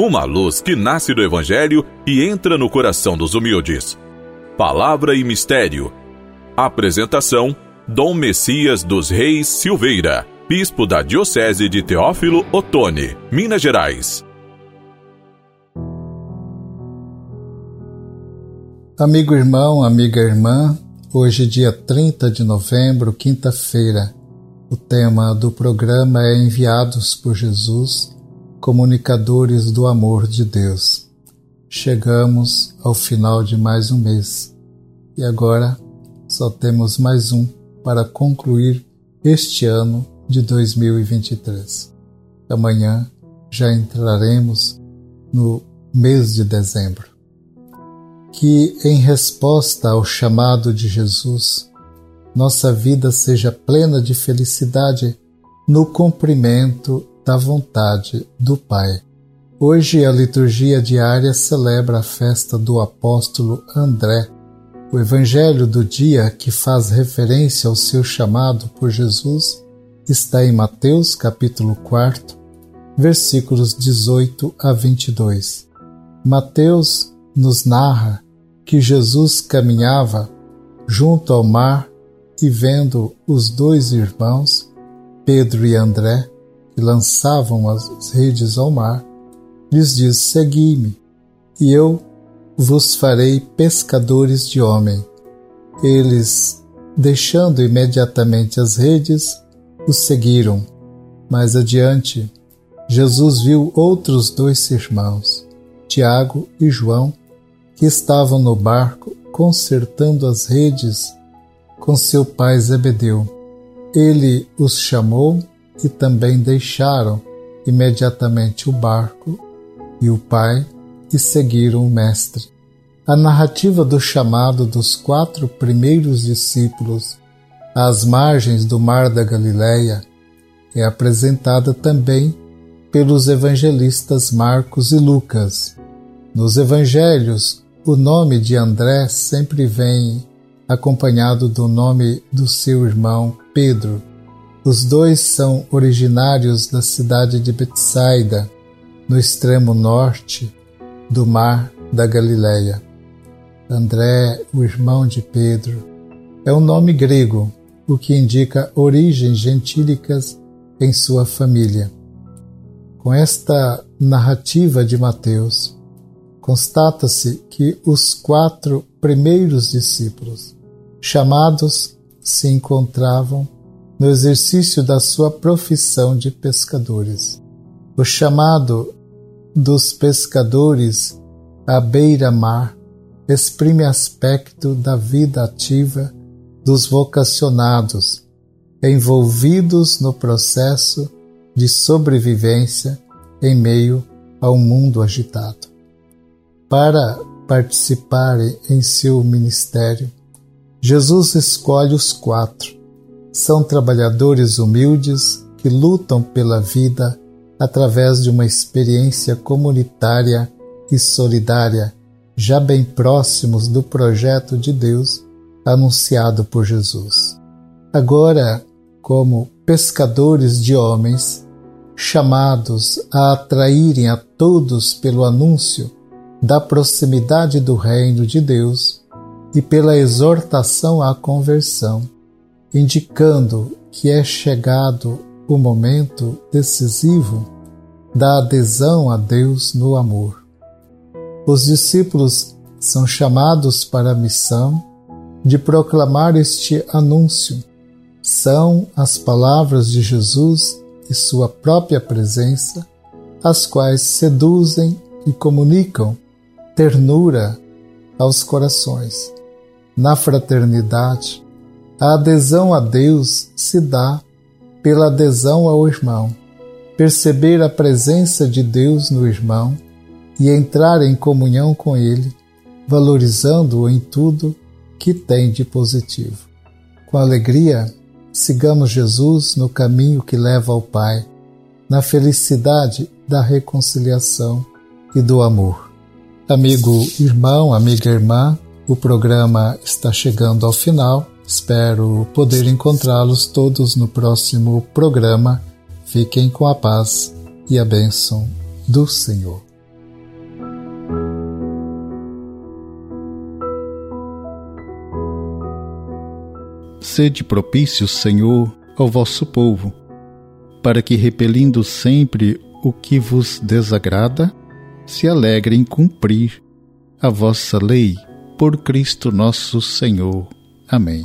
uma luz que nasce do Evangelho e entra no coração dos humildes. Palavra e Mistério. Apresentação: Dom Messias dos Reis Silveira, Bispo da Diocese de Teófilo Otoni, Minas Gerais. Amigo irmão, amiga irmã, hoje, dia 30 de novembro, quinta-feira, o tema do programa é Enviados por Jesus comunicadores do amor de Deus. Chegamos ao final de mais um mês e agora só temos mais um para concluir este ano de 2023. Amanhã já entraremos no mês de dezembro. Que, em resposta ao chamado de Jesus, nossa vida seja plena de felicidade no cumprimento da vontade do Pai. Hoje a liturgia diária celebra a festa do apóstolo André. O evangelho do dia que faz referência ao seu chamado por Jesus está em Mateus capítulo 4, versículos 18 a 22. Mateus nos narra que Jesus caminhava junto ao mar e vendo os dois irmãos, Pedro e André, que lançavam as redes ao mar, lhes diz: Segui-me, e eu vos farei pescadores de homem. Eles, deixando imediatamente as redes, os seguiram. Mais adiante, Jesus viu outros dois irmãos, Tiago e João, que estavam no barco consertando as redes com seu pai Zebedeu. Ele os chamou e também deixaram imediatamente o barco e o pai e seguiram o Mestre. A narrativa do chamado dos quatro primeiros discípulos às margens do Mar da Galileia é apresentada também pelos evangelistas Marcos e Lucas. Nos evangelhos, o nome de André sempre vem acompanhado do nome do seu irmão Pedro. Os dois são originários da cidade de Betsaida, no extremo norte do mar da Galileia. André, o irmão de Pedro, é um nome grego, o que indica origens gentílicas em sua família. Com esta narrativa de Mateus, constata-se que os quatro primeiros discípulos, chamados, se encontravam no exercício da sua profissão de pescadores. O chamado dos pescadores à beira-mar exprime aspecto da vida ativa dos vocacionados envolvidos no processo de sobrevivência em meio ao mundo agitado. Para participarem em seu ministério, Jesus escolhe os quatro são trabalhadores humildes que lutam pela vida através de uma experiência comunitária e solidária, já bem próximos do projeto de Deus anunciado por Jesus. Agora, como pescadores de homens, chamados a atraírem a todos pelo anúncio da proximidade do reino de Deus e pela exortação à conversão, indicando que é chegado o momento decisivo da adesão a Deus no amor. Os discípulos são chamados para a missão de proclamar este anúncio. São as palavras de Jesus e sua própria presença as quais seduzem e comunicam ternura aos corações. Na fraternidade, a adesão a Deus se dá pela adesão ao irmão. Perceber a presença de Deus no irmão e entrar em comunhão com ele, valorizando-o em tudo que tem de positivo. Com alegria, sigamos Jesus no caminho que leva ao Pai, na felicidade da reconciliação e do amor. Amigo irmão, amiga irmã, o programa está chegando ao final Espero poder encontrá-los todos no próximo programa. Fiquem com a paz e a bênção do Senhor. Sede propício, Senhor, ao vosso povo, para que, repelindo sempre o que vos desagrada, se alegre em cumprir a vossa lei por Cristo nosso Senhor. Amém.